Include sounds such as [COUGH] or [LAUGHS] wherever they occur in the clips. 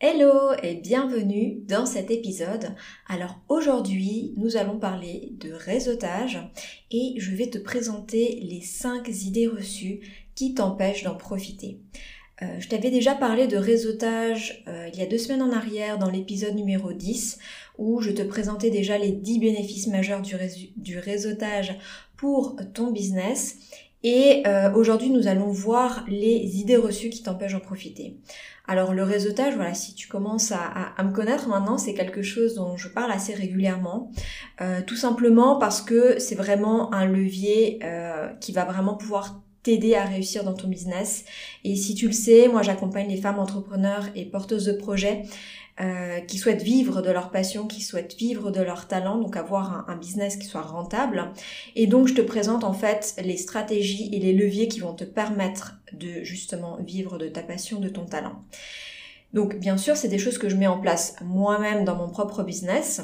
Hello et bienvenue dans cet épisode. Alors aujourd'hui, nous allons parler de réseautage et je vais te présenter les 5 idées reçues qui t'empêchent d'en profiter. Euh, je t'avais déjà parlé de réseautage euh, il y a deux semaines en arrière dans l'épisode numéro 10 où je te présentais déjà les 10 bénéfices majeurs du, du réseautage pour ton business. Et euh, aujourd'hui, nous allons voir les idées reçues qui t'empêchent d'en profiter. Alors le réseautage, voilà, si tu commences à, me connaître maintenant, c'est quelque chose dont je parle assez régulièrement, euh, tout simplement parce que c'est vraiment un levier euh, qui va vraiment pouvoir t'aider à réussir dans ton business. Et si tu le sais, moi j'accompagne les femmes entrepreneurs et porteuses de projets euh, qui souhaitent vivre de leur passion, qui souhaitent vivre de leur talent, donc avoir un, business qui soit rentable. Et donc je te présente en fait les stratégies et les leviers qui vont te permettre de justement vivre de ta passion, de ton talent. Donc bien sûr, c'est des choses que je mets en place moi-même dans mon propre business.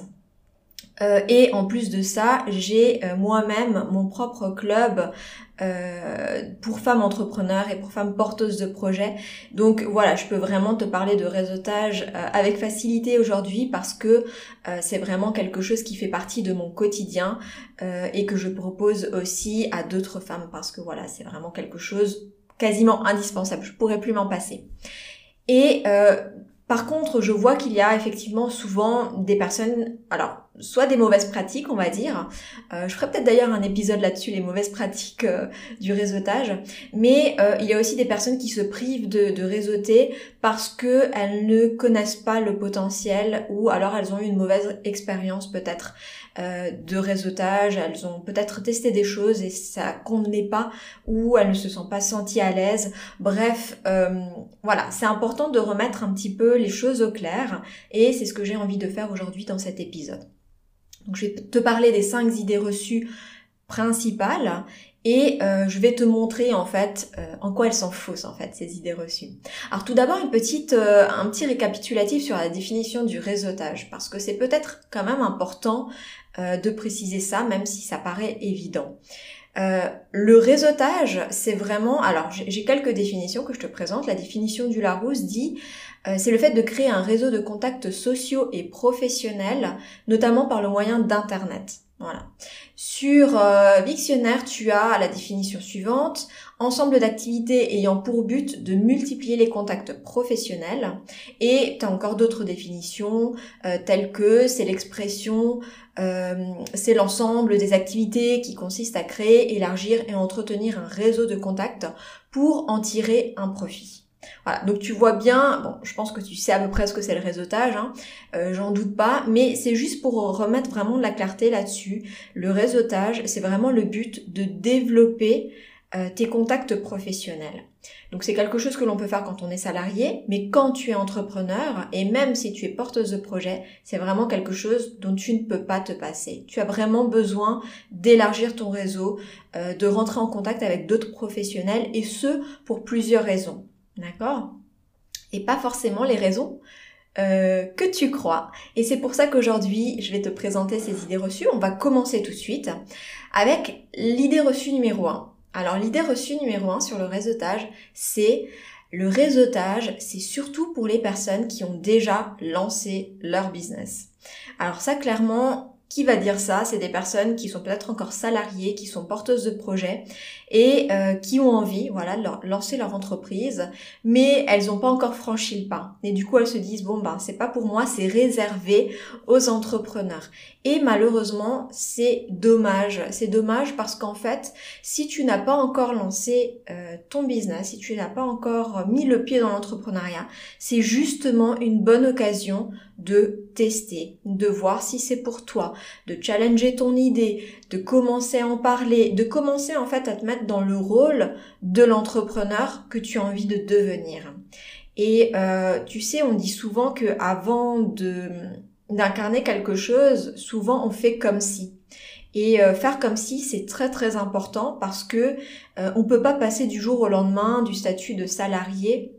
Euh, et en plus de ça, j'ai euh, moi-même mon propre club euh, pour femmes entrepreneurs et pour femmes porteuses de projets. Donc voilà, je peux vraiment te parler de réseautage avec facilité aujourd'hui parce que c'est vraiment quelque chose qui fait partie de mon quotidien et que je propose aussi à d'autres femmes parce que voilà, c'est vraiment quelque chose quasiment indispensable. Je pourrais plus m'en passer. Par contre, je vois qu'il y a effectivement souvent des personnes, alors soit des mauvaises pratiques, on va dire. Euh, je ferai peut-être d'ailleurs un épisode là-dessus, les mauvaises pratiques euh, du réseautage. Mais euh, il y a aussi des personnes qui se privent de, de réseauter parce que elles ne connaissent pas le potentiel ou alors elles ont eu une mauvaise expérience peut-être de réseautage. Elles ont peut-être testé des choses et ça convenait pas ou elles ne se sont pas senties à l'aise. Bref, voilà, c'est important de remettre un petit peu les choses au clair et c'est ce que j'ai envie de faire aujourd'hui dans cet épisode. Donc je vais te parler des cinq idées reçues principales et euh, je vais te montrer en fait euh, en quoi elles sont fausses en fait ces idées reçues. Alors tout d'abord une petite euh, un petit récapitulatif sur la définition du réseautage parce que c'est peut-être quand même important de préciser ça même si ça paraît évident. Le réseautage, c'est vraiment... Alors, j'ai quelques définitions que je te présente. La définition du Larousse dit euh, c'est le fait de créer un réseau de contacts sociaux et professionnels, notamment par le moyen d'Internet. Voilà. Sur euh, Victionnaire, tu as la définition suivante ensemble d'activités ayant pour but de multiplier les contacts professionnels. Et tu as encore d'autres définitions euh, telles que c'est l'expression, c'est l'ensemble des activités qui consistent à créer, élargir et entretenir un réseau de contacts pour en tirer un profit. Voilà, donc tu vois bien, bon, je pense que tu sais à peu près ce que c'est le réseautage, hein, euh, j'en doute pas, mais c'est juste pour remettre vraiment de la clarté là-dessus. Le réseautage, c'est vraiment le but de développer euh, tes contacts professionnels. Donc c'est quelque chose que l'on peut faire quand on est salarié, mais quand tu es entrepreneur, et même si tu es porteuse de projet, c'est vraiment quelque chose dont tu ne peux pas te passer. Tu as vraiment besoin d'élargir ton réseau, euh, de rentrer en contact avec d'autres professionnels, et ce, pour plusieurs raisons. D'accord? Et pas forcément les raisons euh, que tu crois. Et c'est pour ça qu'aujourd'hui, je vais te présenter ces idées reçues. On va commencer tout de suite avec l'idée reçue numéro 1. Alors l'idée reçue numéro 1 sur le réseautage, c'est le réseautage, c'est surtout pour les personnes qui ont déjà lancé leur business. Alors ça, clairement, qui va dire ça? C'est des personnes qui sont peut-être encore salariées, qui sont porteuses de projets et euh, qui ont envie, voilà, de lancer leur entreprise, mais elles n'ont pas encore franchi le pas. Et du coup, elles se disent bon ben c'est pas pour moi, c'est réservé aux entrepreneurs. Et malheureusement, c'est dommage. C'est dommage parce qu'en fait, si tu n'as pas encore lancé euh, ton business, si tu n'as pas encore mis le pied dans l'entrepreneuriat, c'est justement une bonne occasion de tester, de voir si c'est pour toi, de challenger ton idée, de commencer à en parler, de commencer en fait à te mettre dans le rôle de l'entrepreneur que tu as envie de devenir. Et euh, tu sais, on dit souvent que avant de d'incarner quelque chose, souvent on fait comme si. Et euh, faire comme si, c'est très très important parce que euh, on peut pas passer du jour au lendemain du statut de salarié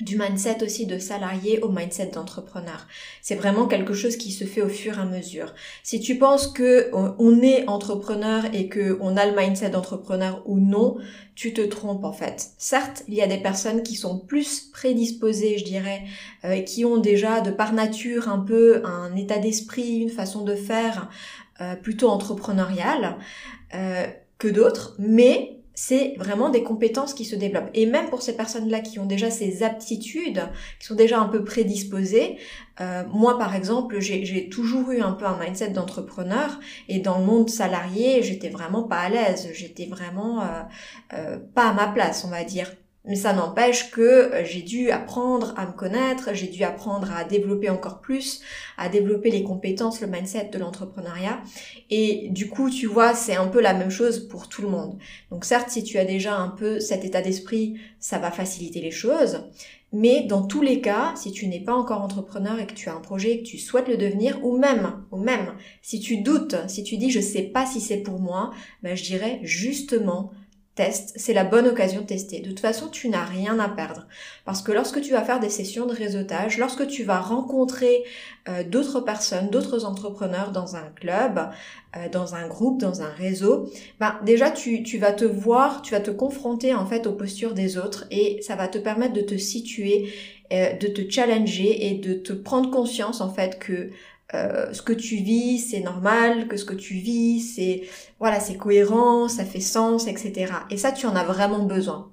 du mindset aussi de salarié au mindset d'entrepreneur. C'est vraiment quelque chose qui se fait au fur et à mesure. Si tu penses que on est entrepreneur et que on a le mindset d'entrepreneur ou non, tu te trompes en fait. Certes, il y a des personnes qui sont plus prédisposées, je dirais, euh, qui ont déjà de par nature un peu un état d'esprit, une façon de faire euh, plutôt entrepreneuriale euh, que d'autres, mais c'est vraiment des compétences qui se développent. Et même pour ces personnes-là qui ont déjà ces aptitudes, qui sont déjà un peu prédisposées, euh, moi par exemple, j'ai toujours eu un peu un mindset d'entrepreneur et dans le monde salarié, j'étais vraiment pas à l'aise, j'étais vraiment euh, euh, pas à ma place, on va dire. Mais ça n'empêche que euh, j'ai dû apprendre à me connaître, j'ai dû apprendre à développer encore plus, à développer les compétences, le mindset de l'entrepreneuriat. Et du coup, tu vois, c'est un peu la même chose pour tout le monde. Donc certes, si tu as déjà un peu cet état d'esprit, ça va faciliter les choses. Mais dans tous les cas, si tu n'es pas encore entrepreneur et que tu as un projet et que tu souhaites le devenir, ou même, ou même, si tu doutes, si tu dis je sais pas si c'est pour moi, ben je dirais justement teste, c'est la bonne occasion de tester. De toute façon, tu n'as rien à perdre. Parce que lorsque tu vas faire des sessions de réseautage, lorsque tu vas rencontrer euh, d'autres personnes, d'autres entrepreneurs dans un club, euh, dans un groupe, dans un réseau, ben déjà tu, tu vas te voir, tu vas te confronter en fait aux postures des autres et ça va te permettre de te situer, euh, de te challenger et de te prendre conscience en fait que euh, ce que tu vis, c'est normal, que ce que tu vis, c'est voilà, c'est cohérent, ça fait sens, etc. Et ça, tu en as vraiment besoin.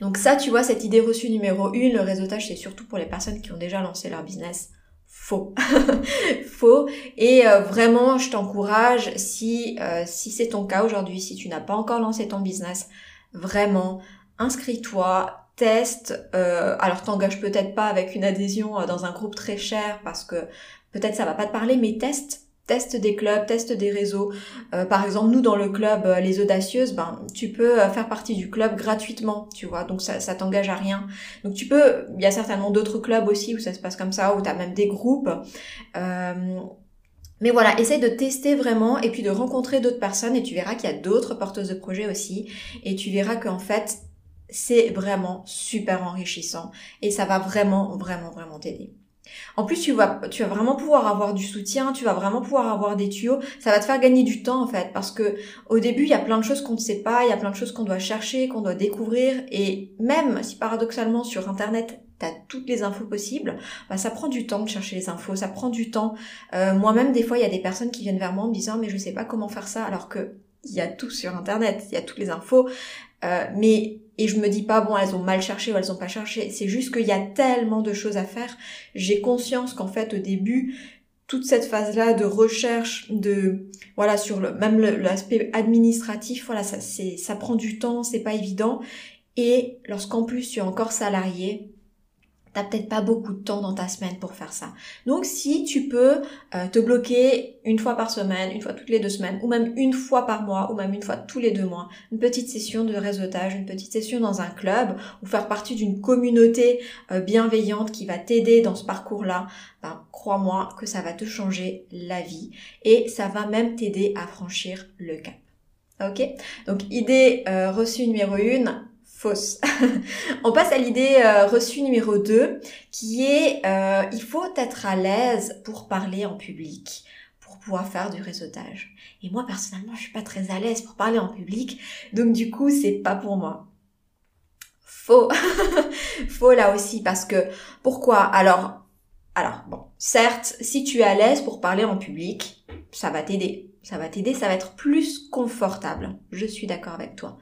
Donc ça, tu vois, cette idée reçue numéro une, le réseautage, c'est surtout pour les personnes qui ont déjà lancé leur business. Faux. [LAUGHS] Faux. Et euh, vraiment, je t'encourage, si, euh, si c'est ton cas aujourd'hui, si tu n'as pas encore lancé ton business, vraiment, inscris-toi, teste. alors t'engages peut-être pas avec une adhésion dans un groupe très cher parce que peut-être ça va pas te parler, mais teste teste des clubs, teste des réseaux. Euh, par exemple, nous dans le club euh, Les Audacieuses, ben tu peux euh, faire partie du club gratuitement, tu vois. Donc ça, ça t'engage à rien. Donc tu peux. Il y a certainement d'autres clubs aussi où ça se passe comme ça, où tu as même des groupes. mais voilà, essaye de tester vraiment et puis de rencontrer d'autres personnes et tu verras qu'il y a d'autres porteuses de projets aussi et tu verras qu'en fait c'est vraiment super enrichissant et ça va vraiment vraiment vraiment t'aider. En plus, tu vas, tu vas vraiment pouvoir avoir du soutien, tu vas vraiment pouvoir avoir des tuyaux. Ça va te faire gagner du temps en fait, parce que au début, il y a plein de choses qu'on ne sait pas, il y a plein de choses qu'on doit chercher, qu'on doit découvrir, et même si paradoxalement sur Internet t'as toutes les infos possibles, bah, ça prend du temps de chercher les infos, ça prend du temps. Euh, moi-même, des fois, il y a des personnes qui viennent vers moi en me disant mais je sais pas comment faire ça, alors que il y a tout sur Internet, il y a toutes les infos. Euh, mais et je me dis pas bon elles ont mal cherché ou elles ont pas cherché. C'est juste qu'il y a tellement de choses à faire. J'ai conscience qu'en fait au début toute cette phase là de recherche de voilà sur le même l'aspect administratif voilà ça ça prend du temps c'est pas évident et lorsqu'en plus tu es encore salarié T'as peut-être pas beaucoup de temps dans ta semaine pour faire ça. Donc si tu peux euh, te bloquer une fois par semaine, une fois toutes les deux semaines, ou même une fois par mois, ou même une fois tous les deux mois, une petite session de réseautage, une petite session dans un club, ou faire partie d'une communauté euh, bienveillante qui va t'aider dans ce parcours-là, ben, crois-moi que ça va te changer la vie et ça va même t'aider à franchir le cap. Ok? Donc idée euh, reçue numéro une, fausse. [LAUGHS] On passe à l'idée euh, reçue numéro 2 qui est euh, il faut être à l'aise pour parler en public pour pouvoir faire du réseautage. Et moi personnellement, je suis pas très à l'aise pour parler en public, donc du coup, c'est pas pour moi. Faux. [LAUGHS] Faux là aussi parce que pourquoi? Alors alors bon, certes, si tu es à l'aise pour parler en public, ça va t'aider. Ça va t'aider, ça va être plus confortable. Je suis d'accord avec toi.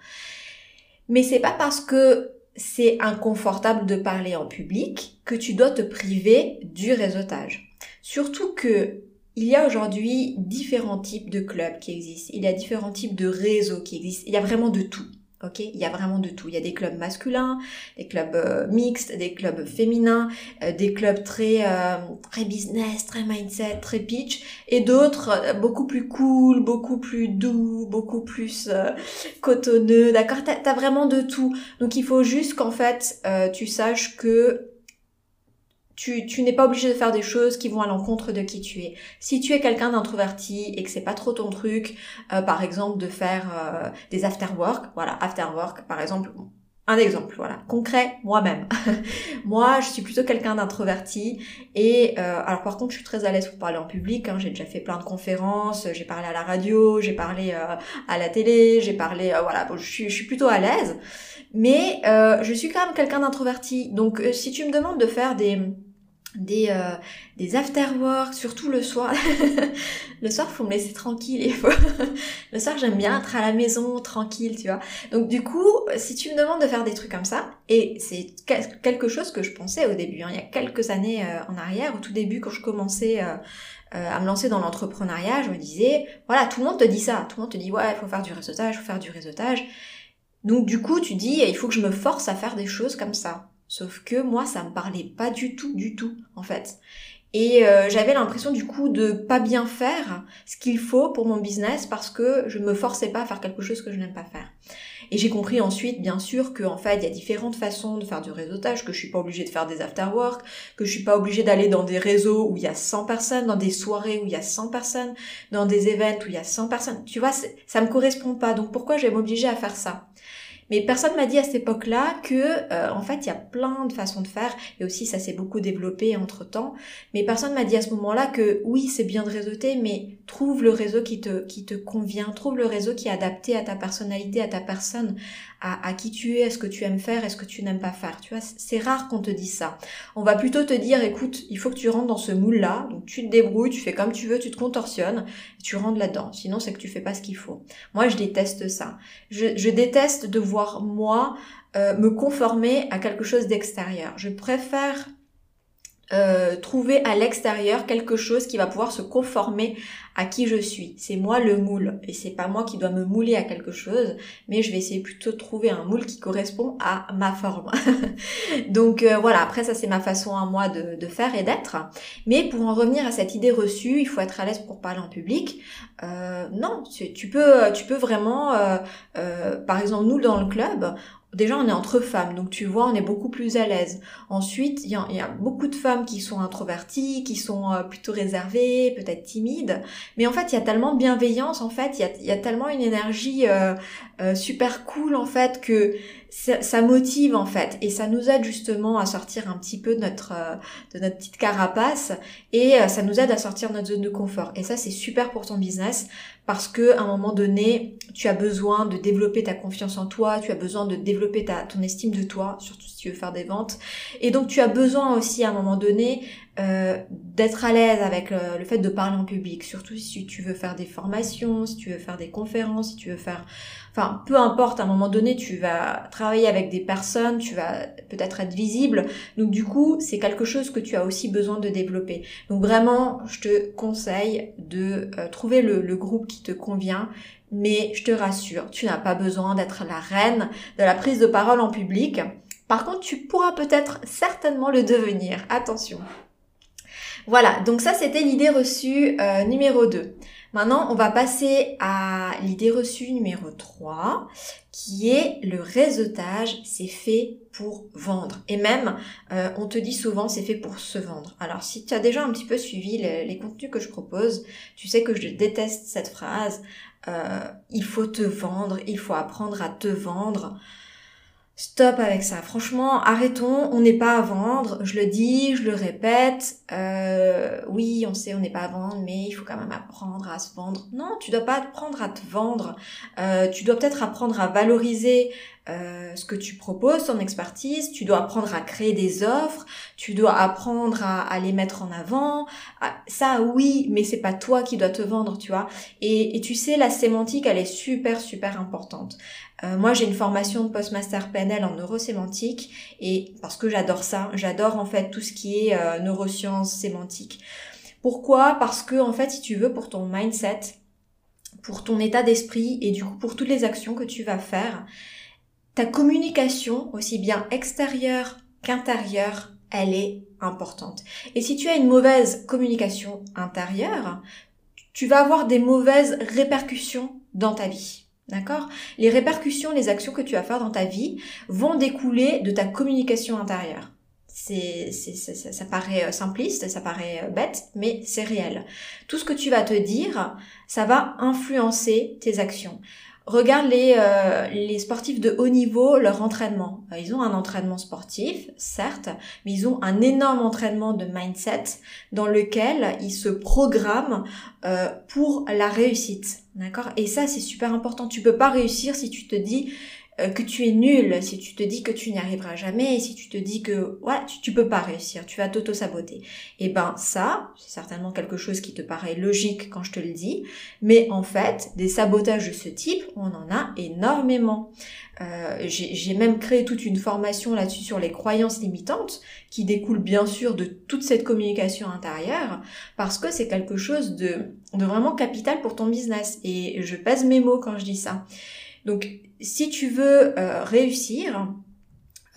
Mais c'est pas parce que c'est inconfortable de parler en public que tu dois te priver du réseautage. Surtout que il y a aujourd'hui différents types de clubs qui existent. Il y a différents types de réseaux qui existent. Il y a vraiment de tout. Ok, il y a vraiment de tout. Il y a des clubs masculins, des clubs euh, mixtes, des clubs féminins, euh, des clubs très euh, très business, très mindset, très pitch, et d'autres beaucoup plus cool, beaucoup plus doux, beaucoup plus cotonneux. D'accord, t'as as vraiment de tout. Donc il faut juste qu'en fait tu saches que tu, n'es pas obligé de faire des choses qui vont à l'encontre de qui tu es. Si tu es quelqu'un d'introverti et que c'est pas trop ton truc, euh, par exemple de faire euh, des after work, voilà, after work, par exemple, un exemple, voilà, concret, moi-même. [LAUGHS] moi, je suis plutôt quelqu'un d'introverti et euh, alors par contre, je suis très à l'aise pour parler en public. Hein, j'ai déjà fait plein de conférences, j'ai parlé à la radio, j'ai parlé à la télé, j'ai parlé, voilà, je suis, je suis plutôt à l'aise. Mais je suis quand même quelqu'un d'introverti. Donc, si tu me demandes de faire des des euh, des surtout le soir. [LAUGHS] Le soir faut me laisser tranquille il [LAUGHS] le soir j'aime bien être à la maison tranquille tu vois. Donc du coup si tu me demandes de faire des trucs comme ça et c'est quelque chose que je pensais au début hein, il y a quelques années euh, en arrière au tout début quand je commençais euh, à me lancer dans l'entrepreneuriat je me disais voilà tout le monde te dit ça. Tout le monde te dit ouais il faut faire du réseautage faut faire du réseautage. Donc du coup tu dis il faut que je me force à faire des choses comme ça Sauf que moi, ça me parlait pas du tout, du tout, en fait. Et euh, j'avais l'impression du coup de pas bien faire ce qu'il faut pour mon business parce que je me forçais pas à faire quelque chose que je n'aime pas faire. Et j'ai compris ensuite, bien sûr, qu'en fait, il y a différentes façons de faire du réseautage, que je suis pas obligée de faire des after-work, que je suis pas obligée d'aller dans des réseaux où il y a 100 personnes, dans des soirées où il y a 100 personnes, dans des événements où il y a 100 personnes. Tu vois, ça me correspond pas. Donc pourquoi je vais m'obliger à faire ça? Mais personne m'a dit à cette époque-là que, euh, en fait, il y a plein de façons de faire, et aussi ça s'est beaucoup développé entre temps. Mais personne m'a dit à ce moment-là que oui, c'est bien de réseauter, mais trouve le réseau qui te qui te convient, trouve le réseau qui est adapté à ta personnalité, à ta personne, à, à qui tu es, à ce que tu aimes faire, et ce que tu n'aimes pas faire. Tu vois, c'est rare qu'on te dise ça. On va plutôt te dire, écoute, il faut que tu rentres dans ce moule-là, donc tu te débrouilles, tu fais comme tu veux, tu te contorsionnes, tu rentres là-dedans. Sinon, c'est que tu fais pas ce qu'il faut. Moi, je déteste ça. Je, je déteste de moi euh, me conformer à quelque chose d'extérieur. Je préfère euh, trouver à l'extérieur quelque chose qui va pouvoir se conformer à qui je suis. C'est moi le moule et c'est pas moi qui dois me mouler à quelque chose, mais je vais essayer plutôt de trouver un moule qui correspond à ma forme. [LAUGHS] Donc euh, voilà, après ça c'est ma façon à moi de, faire et d'être. Mais pour en revenir à cette idée reçue, il faut être à l'aise pour parler en public. Euh, non, tu, peux, tu peux vraiment, par exemple nous dans le club, Déjà, on est entre femmes, donc tu vois, on est beaucoup plus à l'aise. Ensuite, il y, a, beaucoup de femmes qui sont introverties, qui sont euh, plutôt réservées, peut-être timides. Mais en fait, il y a tellement de bienveillance, en fait, il y a, tellement une énergie euh, euh, super cool, en fait, que ça, motive, en fait. Et ça nous aide justement à sortir un petit peu de notre, de notre petite carapace. Et ça nous aide à sortir notre zone de confort. Et ça, c'est super pour ton business parce que à un moment donné, tu as besoin de développer ta confiance en toi, tu as besoin de développer ta, ton estime de toi, surtout si tu veux faire des ventes. Et donc tu as besoin aussi à un moment donné euh, d'être à l'aise avec le, fait de parler en public, surtout si tu veux faire des formations, si tu veux faire des conférences, si tu veux faire, enfin peu importe, à un moment donné tu vas travailler avec des personnes, tu vas peut-être être visible, donc du coup c'est quelque chose que tu as aussi besoin de développer. Donc vraiment, je te conseille de euh, trouver le, le groupe qui te convient, mais je te rassure, tu n'as pas besoin d'être la reine de la prise de parole en public. Par contre, tu pourras peut-être certainement le devenir. Attention. Voilà, donc ça c'était l'idée reçue euh, numéro 2. Maintenant, on va passer à l'idée reçue numéro 3, qui est le réseautage, c'est fait pour vendre. Et même, euh, on te dit souvent, c'est fait pour se vendre. Alors, si tu as déjà un petit peu suivi les, contenus que je propose, tu sais que je déteste cette phrase. Euh, il faut te vendre, il faut apprendre à te vendre. Stop avec ça. Franchement, arrêtons. On n'est pas à vendre. Je le dis, je le répète. Euh, oui, on sait, on n'est pas à vendre, mais il faut quand même apprendre à se vendre. Non, tu dois pas apprendre à te vendre. Euh, tu dois peut-être apprendre à valoriser euh, ce que tu proposes, ton expertise. Tu dois apprendre à créer des offres. Tu dois apprendre à, les mettre en avant. Ah, ça, oui, mais c'est pas toi qui dois te vendre, tu vois. Et, et tu sais, la sémantique, elle est super, super importante. Euh, moi, j'ai une formation de postmaster PNL en neurosémantique et parce que j'adore ça, j'adore en fait tout ce qui est euh, neurosciences, sémantique. Pourquoi? Parce que en fait, si tu veux, pour ton mindset, pour ton état d'esprit et du coup pour toutes les actions que tu vas faire, ta communication, aussi bien extérieure qu'intérieure, elle est importante. Et si tu as une mauvaise communication intérieure, tu vas avoir des mauvaises répercussions dans ta vie. D'accord? Les répercussions, les actions que tu vas faire dans ta vie vont découler de ta communication intérieure. C'est, ça, ça, paraît euh, simpliste, ça paraît euh, bête, mais c'est réel. Tout ce que tu vas te dire, ça va influencer tes actions. Regarde les, euh, les sportifs de haut niveau, leur entraînement. Ils ont un entraînement sportif, certes, mais ils ont un énorme entraînement de mindset dans lequel ils se programment euh, pour la réussite. D'accord? Et ça, c'est super important. Tu peux pas réussir si tu te dis euh, que tu es nul, si tu te dis que tu n'y arriveras jamais, si tu te dis que ouais, tu, peux pas réussir, tu vas t'auto-saboter. Et eh ben ça, c'est certainement quelque chose qui te paraît logique quand je te le dis, mais en fait, des sabotages de ce type, on en a énormément. Euh, j'ai même créé toute une formation là-dessus sur les croyances limitantes qui découlent bien sûr de toute cette communication intérieure parce que c'est quelque chose de, de vraiment capital pour ton business et je pèse mes mots quand je dis ça. Donc, si tu veux euh, réussir,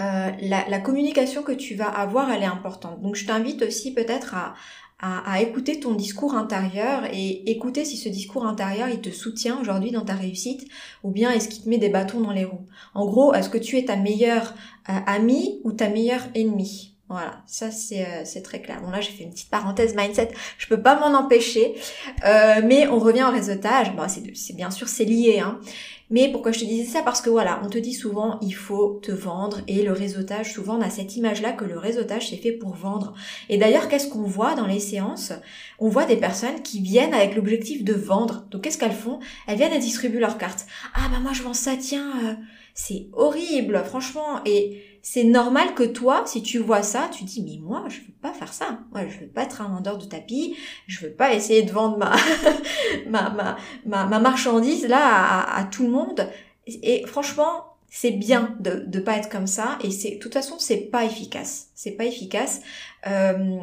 euh, la, communication que tu vas avoir, elle est importante. Donc, je t'invite aussi peut-être à, à, écouter ton discours intérieur et écouter si ce discours intérieur, il te soutient aujourd'hui dans ta réussite ou bien est-ce qu'il te met des bâtons dans les roues. En gros, est-ce que tu es ta meilleure euh, amie ou ta meilleure ennemie? Voilà, ça c'est très clair. Bon là j'ai fait une petite parenthèse mindset, je peux pas m'en empêcher, mais on revient au réseautage. Bon c'est bien sûr c'est lié, hein. Mais pourquoi je te disais ça? Parce que voilà, on te dit souvent il faut te vendre et le réseautage, souvent on a cette image-là que le réseautage c'est fait pour vendre. Et d'ailleurs, qu'est-ce qu'on voit dans les séances? On voit des personnes qui viennent avec l'objectif de vendre. Donc qu'est-ce qu'elles font? Elles viennent et distribuent leurs cartes. Ah bah moi je vends ça, tiens, euh, c'est horrible, franchement. Et c'est normal que toi, si tu vois ça, tu dis mais moi je veux pas faire ça. Moi je veux pas être un vendeur de tapis. Je veux pas essayer de vendre ma [LAUGHS] ma, ma, ma, marchandise là à, tout le monde. Et, franchement, c'est bien de de pas être comme ça. Et c'est de toute façon c'est pas efficace. C'est pas efficace. Euh,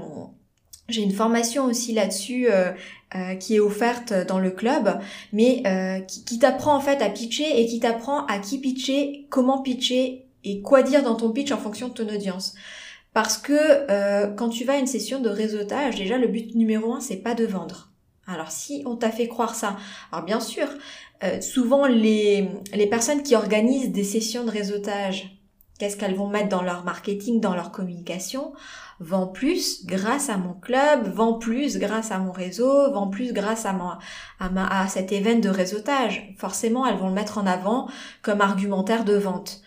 j'ai une formation aussi là-dessus euh, euh, qui est offerte dans le club, mais qui, qui t'apprend en fait à pitcher et qui t'apprend à qui pitcher, comment pitcher et quoi dire dans ton pitch en fonction de ton audience? Parce que euh, quand tu vas à une session de réseautage, déjà le but numéro un, c'est pas de vendre. Alors si on t'a fait croire ça, alors bien sûr, euh, souvent les, les personnes qui organisent des sessions de réseautage, qu'est-ce qu'elles vont mettre dans leur marketing, dans leur communication? Vend plus grâce à mon club, vend plus grâce à mon réseau, vend plus grâce à, ma, ma, à cet événement de réseautage. Forcément, elles vont le mettre en avant comme argumentaire de vente.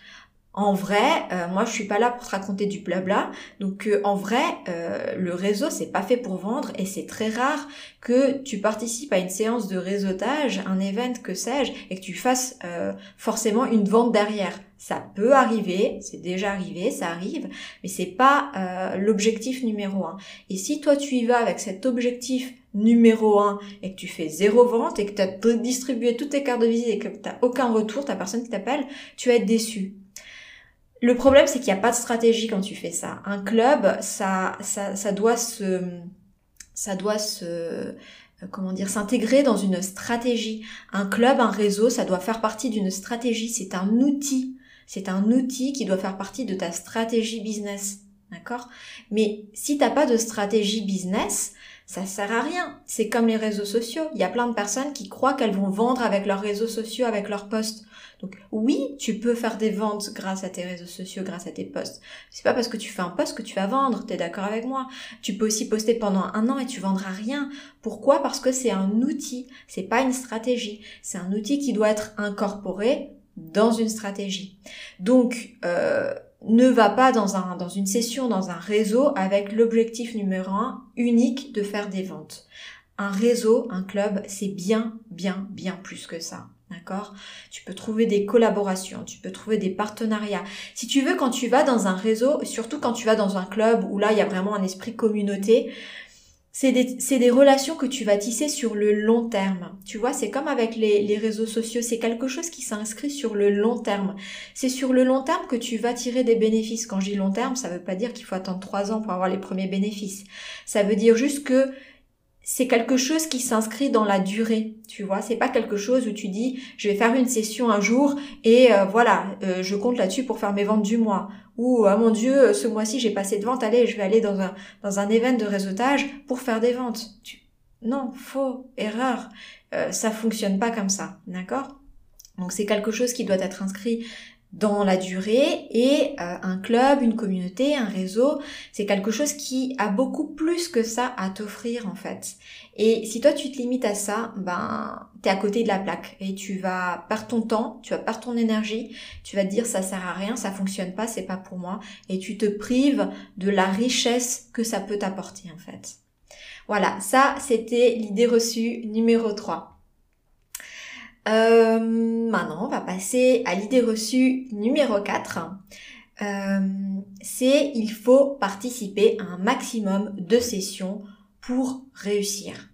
En vrai, euh, moi je suis pas là pour te raconter du blabla. Donc euh, en vrai, euh, le réseau c'est pas fait pour vendre et c'est très rare que tu participes à une séance de réseautage, un event que sais-je, et que tu fasses forcément une vente derrière. Ça peut arriver, c'est déjà arrivé, ça arrive, mais c'est pas l'objectif numéro un. Et si toi tu y vas avec cet objectif numéro un et que tu fais zéro vente et que tu as distribué toutes tes cartes de visite et que tu aucun retour, t'as personne qui t'appelle, tu vas être déçu. Le problème, c'est qu'il n'y a pas de stratégie quand tu fais ça. Un club, ça, ça, ça doit se, ça doit se, euh, comment dire, s'intégrer dans une stratégie. Un club, un réseau, ça doit faire partie d'une stratégie. C'est un outil. C'est un outil qui doit faire partie de ta stratégie business. D'accord? Mais si t'as pas de stratégie business, ça sert à rien. C'est comme les réseaux sociaux. Il y a plein de personnes qui croient qu'elles vont vendre avec leurs réseaux sociaux, avec leurs posts. Donc oui, tu peux faire des ventes grâce à tes réseaux sociaux, grâce à tes posts. C'est pas parce que tu fais un post que tu vas vendre, t'es d'accord avec moi Tu peux aussi poster pendant un an et tu vendras rien. Pourquoi? Parce que c'est un outil, c'est pas une stratégie. C'est un outil qui doit être incorporé dans une stratégie. Donc euh, ne va pas dans, un, dans une session, dans un réseau avec l'objectif numéro un unique de faire des ventes. Un réseau, un club, c'est bien, bien, bien plus que ça. D'accord? Tu peux trouver des collaborations, tu peux trouver des partenariats. Si tu veux, quand tu vas dans un réseau, surtout quand tu vas dans un club où là, il y a vraiment un esprit communauté, c'est des, des, relations que tu vas tisser sur le long terme. Tu vois, c'est comme avec les, les réseaux sociaux, c'est quelque chose qui s'inscrit sur le long terme. C'est sur le long terme que tu vas tirer des bénéfices. Quand je dis long terme, ça ne veut pas dire qu'il faut attendre trois ans pour avoir les premiers bénéfices. Ça veut dire juste que c'est quelque chose qui s'inscrit dans la durée, tu vois. C'est pas quelque chose où tu dis, je vais faire une session un jour et euh, voilà, euh, je compte là-dessus pour faire mes ventes du mois. Ou ah mon Dieu, ce mois-ci j'ai passé de ventes, allez, je vais aller dans un dans un événement de réseautage pour faire des ventes. Non, faux, erreur. Euh, ça fonctionne pas comme ça, d'accord? Donc c'est quelque chose qui doit être inscrit dans la durée et euh, un club, une communauté, un réseau, c'est quelque chose qui a beaucoup plus que ça à t'offrir en fait. Et si toi tu te limites à ça, ben t'es à côté de la plaque et tu vas perdre ton temps, tu vas perdre ton énergie, tu vas te dire ça sert à rien, ça fonctionne pas, c'est pas pour moi et tu te prives de la richesse que ça peut t'apporter en fait. Voilà, ça c'était l'idée reçue numéro 3. Euh, maintenant, on va passer à l'idée reçue numéro 4. Euh, c'est il faut participer à un maximum de sessions pour réussir.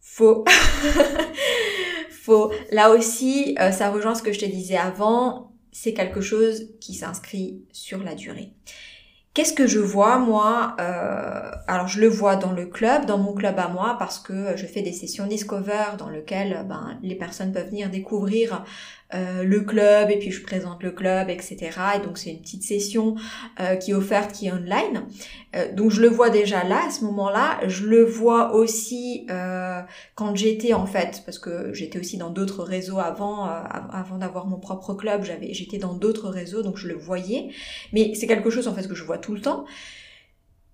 Faux. [LAUGHS] Faux. Là aussi, euh, ça rejoint ce que je te disais avant. C'est quelque chose qui s'inscrit sur la durée. Qu'est-ce que je vois moi euh, Alors je le vois dans le club, dans mon club à moi, parce que je fais des sessions Discover dans lesquelles ben, les personnes peuvent venir découvrir euh, le club et puis je présente le club, etc. Et donc c'est une petite session euh, qui est offerte, qui est online. Euh, donc je le vois déjà là, à ce moment-là. Je le vois aussi quand j'étais en fait, parce que j'étais aussi dans d'autres réseaux avant, avant d'avoir mon propre club, j'avais, j'étais dans d'autres réseaux, donc je le voyais. Mais c'est quelque chose en fait que je vois tout le temps.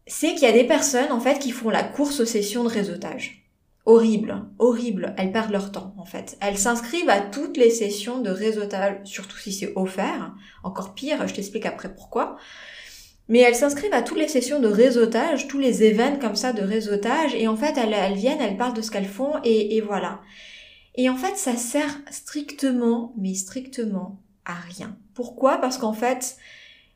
C'est qu'il y a des personnes en fait qui font la course aux sessions de réseautage horrible, horrible. Elles perdent leur temps, en fait. Elles s'inscrivent à toutes les sessions de réseautage, surtout si c'est offert. Encore pire, je t'explique après pourquoi. Mais elles s'inscrivent à toutes les sessions de réseautage, tous les événements comme ça de réseautage, et en fait, elles, viennent, elles parlent de ce qu'elles font, et voilà. Et en fait, ça sert strictement, mais strictement à rien. Pourquoi? Parce qu'en fait,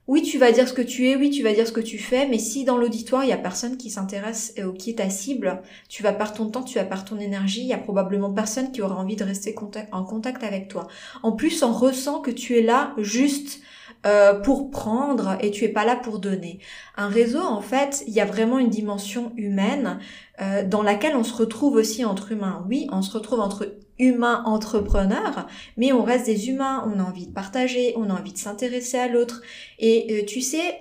oui, tu vas dire ce que tu es, oui, tu vas dire ce que tu fais, mais si dans l'auditoire, il y a personne qui s'intéresse ou qui est ta cible, tu vas perdre ton temps, tu vas perdre ton énergie, il y a probablement personne qui aura envie de rester en contact avec toi. En plus, on ressent que tu es là juste euh, pour prendre et tu es pas là pour donner. Un réseau, en fait, il y a vraiment une dimension humaine euh, dans laquelle on se retrouve aussi entre humains. Oui, on se retrouve entre humains entrepreneurs, mais on reste des humains, on a envie de partager, on a envie de s'intéresser à l'autre. Et euh, tu sais,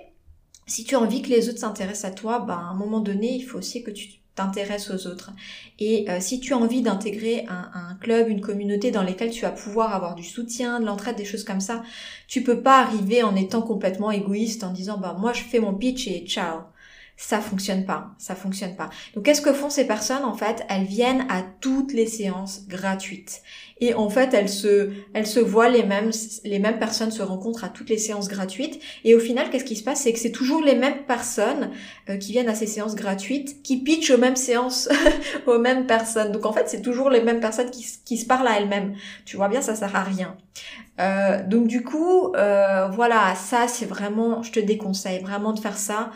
si tu as envie que les autres s'intéressent à toi, ben, à un moment donné, il faut aussi que tu t'intéresses aux autres. Et euh, si tu as envie d'intégrer un, un, club, une communauté dans lesquelles tu vas pouvoir avoir du soutien, de l'entraide, des choses comme ça, tu peux pas arriver en étant complètement égoïste, en disant, bah, moi je fais mon pitch et ciao ça fonctionne pas, ça fonctionne pas. Donc qu'est-ce que font ces personnes en fait? Elles viennent à toutes les séances gratuites. Et en fait, elles se elles se voient les mêmes les mêmes personnes se rencontrent à toutes les séances gratuites et au final, qu'est-ce qui se passe? C'est que c'est toujours les mêmes personnes euh, qui viennent à ces séances gratuites qui pitchent aux mêmes séances [LAUGHS] aux mêmes personnes. Donc en fait, c'est toujours les mêmes personnes qui, qui se parlent à elles-mêmes. Tu vois bien, ça sert à rien. Euh, donc du coup, euh, voilà, ça c'est vraiment, je te déconseille vraiment de faire ça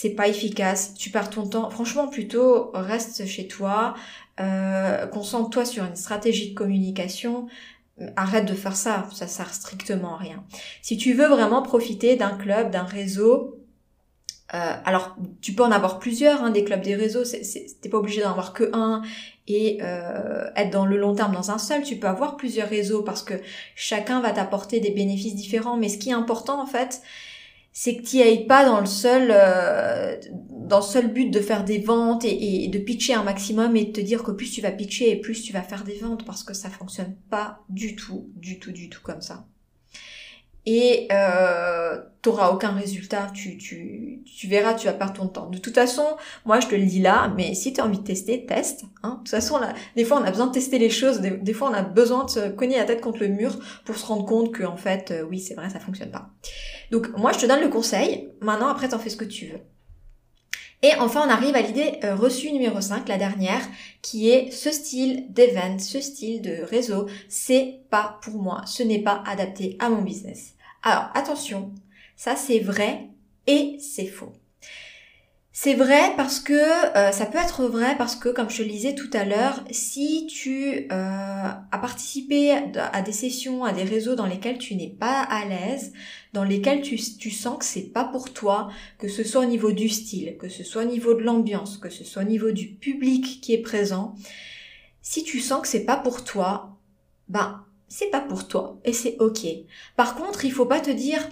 c'est pas efficace, tu perds ton temps. Franchement, plutôt reste chez toi, euh, concentre-toi sur une stratégie de communication. Arrête de faire ça, ça sert strictement à rien. Si tu veux vraiment profiter d'un club, d'un réseau, euh, alors tu peux en avoir plusieurs, hein, des clubs, des réseaux. T'es pas obligé d'en avoir que un et euh, être dans le long terme dans un seul. Tu peux avoir plusieurs réseaux parce que chacun va t'apporter des bénéfices différents. Mais ce qui est important en fait, c'est que tu ailles pas dans le seul euh, dans le seul but de faire des ventes et, de pitcher un maximum et de te dire que plus tu vas pitcher et plus tu vas faire des ventes parce que ça fonctionne pas du tout, du tout, du tout comme ça et euh, t'auras aucun résultat, tu, tu, tu verras, tu vas perdre ton temps. De toute façon, moi je te le dis là, mais si tu as envie de tester, teste. Hein. De toute façon, là, des fois on a besoin de tester les choses, des, fois on a besoin de se cogner la tête contre le mur pour se rendre compte que en fait, euh, oui c'est vrai, ça fonctionne pas. Donc moi je te donne le conseil, maintenant après t'en fais ce que tu veux. Et enfin, on arrive à l'idée euh, reçue numéro 5, la dernière, qui est ce style d'event, ce style de réseau, c'est pas pour moi, ce n'est pas adapté à mon business. Alors, attention, ça c'est vrai et c'est faux. C'est vrai parce que euh, ça peut être vrai parce que, comme je te le disais tout à l'heure, si tu euh, as participé à des sessions, à des réseaux dans lesquels tu n'es pas à l'aise, dans lesquels tu, tu sens que c'est pas pour toi, que ce soit au niveau du style, que ce soit au niveau de l'ambiance, que ce soit au niveau du public qui est présent, si tu sens que c'est pas pour toi, ben c'est pas pour toi et c'est ok. Par contre, il faut pas te dire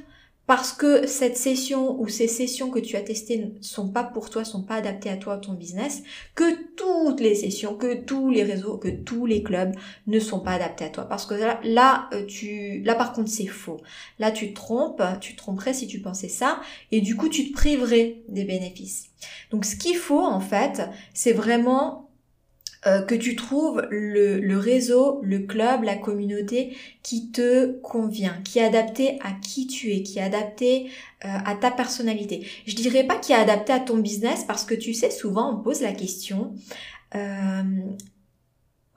parce que cette session ou ces sessions que tu as testées ne sont pas pour toi, sont pas adaptées à toi, à ton business, que toutes les sessions, que tous les réseaux, que tous les clubs ne sont pas adaptés à toi. Parce que là, là, euh, tu, là par contre, c'est faux. Là, tu te trompes, tu te tromperais si tu pensais ça, et du coup, tu te priverais des bénéfices. Donc, ce qu'il faut, en fait, c'est vraiment euh, que tu trouves le, réseau, le club, la communauté qui te convient, qui est adapté à qui tu es, qui est adapté euh, à ta personnalité. Je dirais pas qui est adapté à ton business parce que tu sais, souvent on pose la question, euh,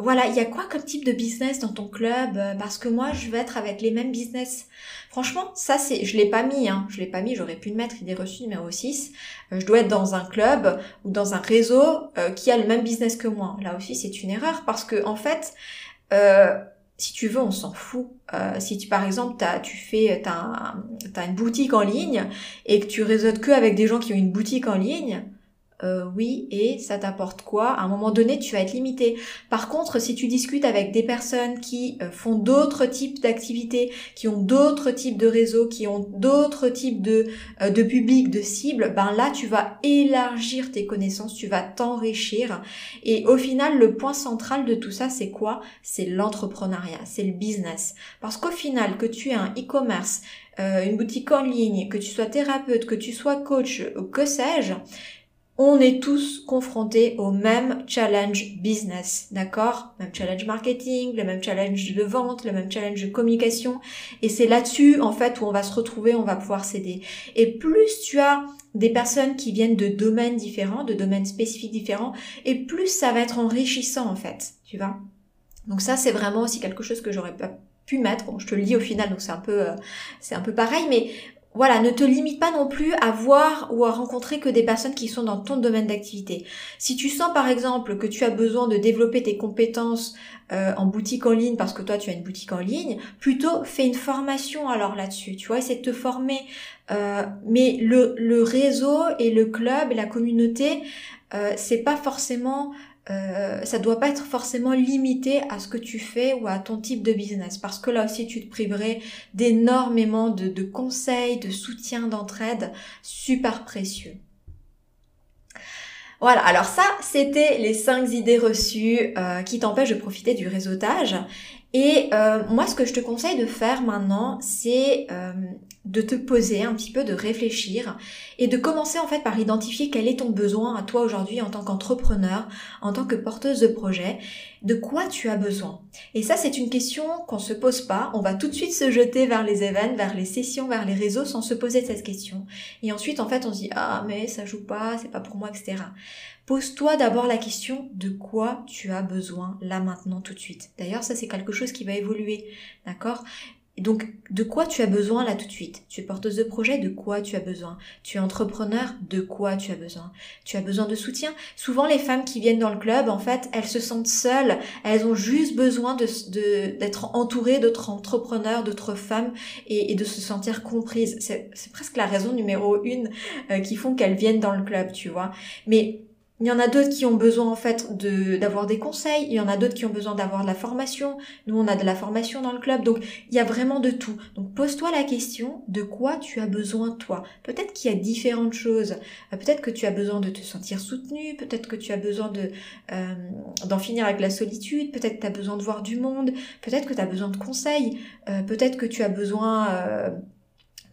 voilà, il y a quoi comme type de business dans ton club euh, Parce que moi, je vais être avec les mêmes business. Franchement, ça c'est, je l'ai pas mis, hein. Je l'ai pas mis. J'aurais pu le mettre idée reçue numéro 6. Euh, je dois être dans un club ou dans un réseau euh, qui a le même business que moi. Là aussi, c'est une erreur parce que en fait, si tu veux, on s'en fout. si tu, par exemple, as, tu fais, t'as, as une boutique en ligne et que tu réseautes que avec des gens qui ont une boutique en ligne, euh, oui, et ça t'apporte quoi? À un moment donné, tu vas être limité. Par contre, si tu discutes avec des personnes qui euh, font d'autres types d'activités, qui ont d'autres types de réseaux, qui ont d'autres types de, euh, de publics, de cibles, ben là, tu vas élargir tes connaissances, tu vas t'enrichir. Et au final, le point central de tout ça, c'est quoi? C'est l'entrepreneuriat, c'est le business. Parce qu'au final, que tu aies un e-commerce, une boutique en ligne, que tu sois thérapeute, que tu sois coach, que sais-je, on est tous confrontés au même challenge business, d'accord? Même challenge marketing, le même challenge de vente, le même challenge de communication. Et c'est là-dessus, en fait, où on va se retrouver, on va pouvoir s'aider. Et plus tu as des personnes qui viennent de domaines différents, de domaines spécifiques différents, et plus ça va être enrichissant, en fait, tu vois? Donc ça, c'est vraiment aussi quelque chose que j'aurais pas pu mettre. Bon, je te le lis au final, donc c'est un peu, euh, c'est un peu pareil, mais voilà, ne te limite pas non plus à voir ou à rencontrer que des personnes qui sont dans ton domaine d'activité. Si tu sens par exemple que tu as besoin de développer tes compétences euh, en boutique en ligne parce que toi tu as une boutique en ligne, plutôt fais une formation alors là-dessus. Tu vois, essaie de te former. Euh, mais le, réseau et le club et la communauté, euh, c'est pas forcément euh, ça doit pas être forcément limité à ce que tu fais ou à ton type de business parce que là aussi tu te priverais d'énormément de, conseils, de soutien, d'entraide super précieux. Voilà, alors ça, c'était les 5 idées reçues euh, qui t'empêchent de profiter du réseautage. Et euh, moi, ce que je te conseille de faire maintenant, c'est de te poser un petit peu, de réfléchir et de commencer en fait par identifier quel est ton besoin à toi aujourd'hui en tant qu'entrepreneur, en tant que porteuse de projet, de quoi tu as besoin. Et ça c'est une question qu'on se pose pas, on va tout de suite se jeter vers les événements, vers les sessions, vers les réseaux sans se poser cette question. Et ensuite en fait on se dit ah mais ça joue pas, c'est pas pour moi, etc. Pose-toi d'abord la question de quoi tu as besoin là maintenant tout de suite. D'ailleurs ça c'est quelque chose qui va évoluer, d'accord? Donc, de quoi tu as besoin là tout de suite? Tu es porteuse de projet, de quoi tu as besoin? Tu es entrepreneur, de quoi tu as besoin? Tu as besoin de soutien? Souvent, les femmes qui viennent dans le club, en fait, elles se sentent seules, elles ont juste besoin d'être de, d'être entourées d'autres entrepreneurs, d'autres femmes et, de se sentir comprises. C'est presque la raison numéro une euh, qui font qu'elles viennent dans le club, tu vois. Mais il y en a d'autres qui ont besoin en fait de d'avoir des conseils, il y en a d'autres qui ont besoin d'avoir de la formation. Nous on a de la formation dans le club, donc il y a vraiment de tout. Donc pose-toi la question de quoi tu as besoin toi. Peut-être qu'il y a différentes choses. Euh, peut-être que tu as besoin de te sentir soutenu, peut-être que tu as besoin de euh, d'en finir avec la solitude, peut-être que tu as besoin de voir du monde, peut-être que tu as besoin de conseils, euh, peut-être que tu as besoin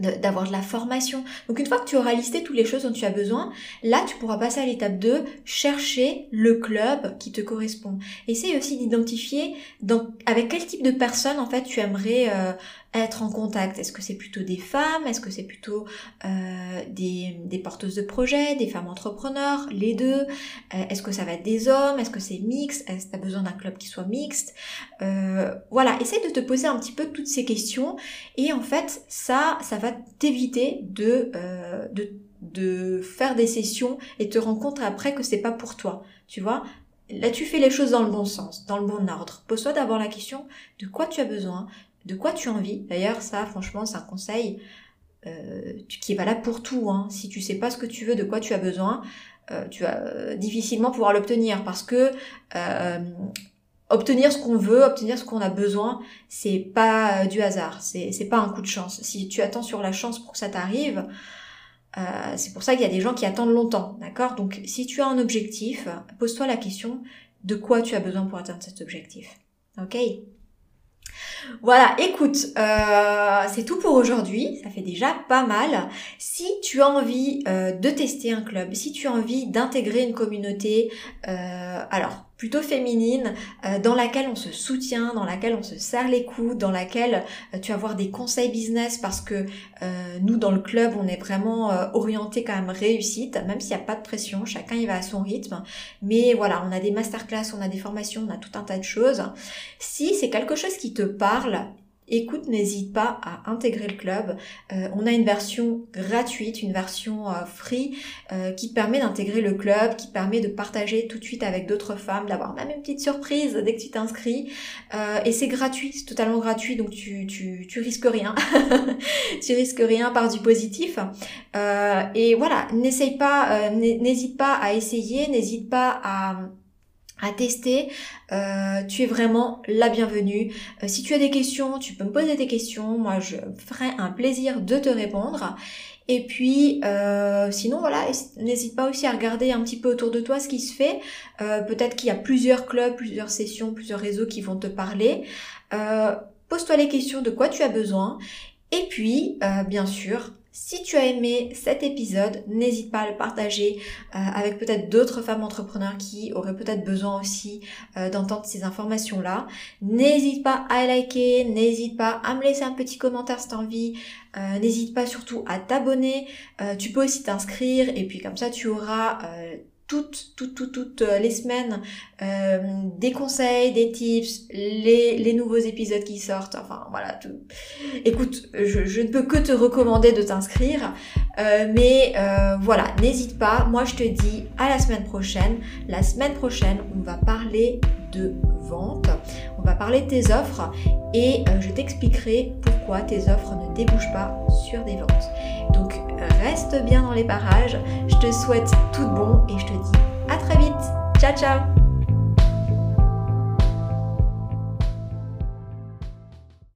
d'avoir de la formation. Donc une fois que tu auras listé toutes les choses dont tu as besoin, là tu pourras passer à l'étape 2, chercher le club qui te correspond. Essaye aussi d'identifier avec quel type de personnes en fait tu aimerais euh, être en contact? Est-ce que c'est plutôt des femmes? Est-ce que c'est plutôt euh, des, des, porteuses de projets, des femmes entrepreneurs, les deux? Euh, Est-ce que ça va être des hommes? Est-ce que c'est mixte? Est-ce que tu as besoin d'un club qui soit mixte? Euh, Voilà, essaye de te poser un petit peu toutes ces questions et en fait ça, ça va t'éviter de, de de faire des sessions et te rends compte après que c'est pas pour toi. Tu vois, là tu fais les choses dans le bon sens, dans le bon ordre. Pose-toi d'abord la question de quoi tu as besoin, de quoi tu as envie. D'ailleurs, ça, franchement, c'est un conseil euh, qui est valable pour tout. Hein. Si tu sais pas ce que tu veux, de quoi tu as besoin, euh, tu vas euh, difficilement pouvoir l'obtenir parce que obtenir ce qu'on veut, obtenir ce qu'on a besoin, c'est pas du hasard, c'est pas un coup de chance. Si tu attends sur la chance pour que ça t'arrive, c'est pour ça qu'il y a des gens qui attendent longtemps, d'accord? Donc si tu as un objectif, pose-toi la question de quoi tu as besoin pour atteindre cet objectif? Ok? Voilà, écoute, euh, c'est tout pour aujourd'hui. Ça fait déjà pas mal. Si tu as envie euh, de tester un club, si tu as envie d'intégrer une communauté, euh, alors plutôt féminine, euh, dans laquelle on se soutient, dans laquelle on se serre les coudes, dans laquelle euh, tu vas avoir des conseils business parce que euh, nous dans le club on est vraiment orienté quand même réussite, même s'il n'y a pas de pression, chacun y va à son rythme. Mais voilà, on a des masterclass, on a des formations, on a tout un tas de choses. Si c'est quelque chose qui te parle, écoute, n'hésite pas à intégrer le club. Euh, on a une version gratuite, une version euh, free euh, qui permet d'intégrer le club, qui permet de partager tout de suite avec d'autres femmes, d'avoir même une petite surprise dès que tu t'inscris. et c'est gratuit, c'est totalement gratuit, donc tu, tu, tu risques rien. [LAUGHS] tu risques rien par du positif. et voilà, n'essaye pas, n'hésite pas à essayer, n'hésite pas à à tester, euh, tu es vraiment la bienvenue. Euh, si tu as des questions, tu peux me poser des questions. Moi, je ferai un plaisir de te répondre. Et puis, euh, sinon, voilà, n'hésite pas aussi à regarder un petit peu autour de toi ce qui se fait. Peut-être qu'il y a plusieurs clubs, plusieurs sessions, plusieurs réseaux qui vont te parler. Pose-toi les questions de quoi tu as besoin. Et puis, bien sûr, si tu as aimé cet épisode, n'hésite pas à le partager euh, avec peut-être d'autres femmes entrepreneurs qui auraient peut-être besoin aussi euh, d'entendre ces informations-là. N'hésite pas à liker, n'hésite pas à me laisser un petit commentaire si tu as envie. Euh, n'hésite pas surtout à t'abonner. tu peux aussi t'inscrire et puis comme ça tu auras toutes, toutes, toutes, toutes euh, les semaines euh, des conseils, des tips, les, les, nouveaux épisodes qui sortent, enfin voilà tout. Écoute, je, ne peux que te recommander de t'inscrire, euh, mais voilà, n'hésite pas. Moi, je te dis à la semaine prochaine. La semaine prochaine, on va parler de vente, on va parler de tes offres et je t'expliquerai pourquoi tes offres ne débouchent pas sur des ventes. Donc reste bien dans les parages. Je te souhaite tout de bon et je te dis à très vite. Ciao ciao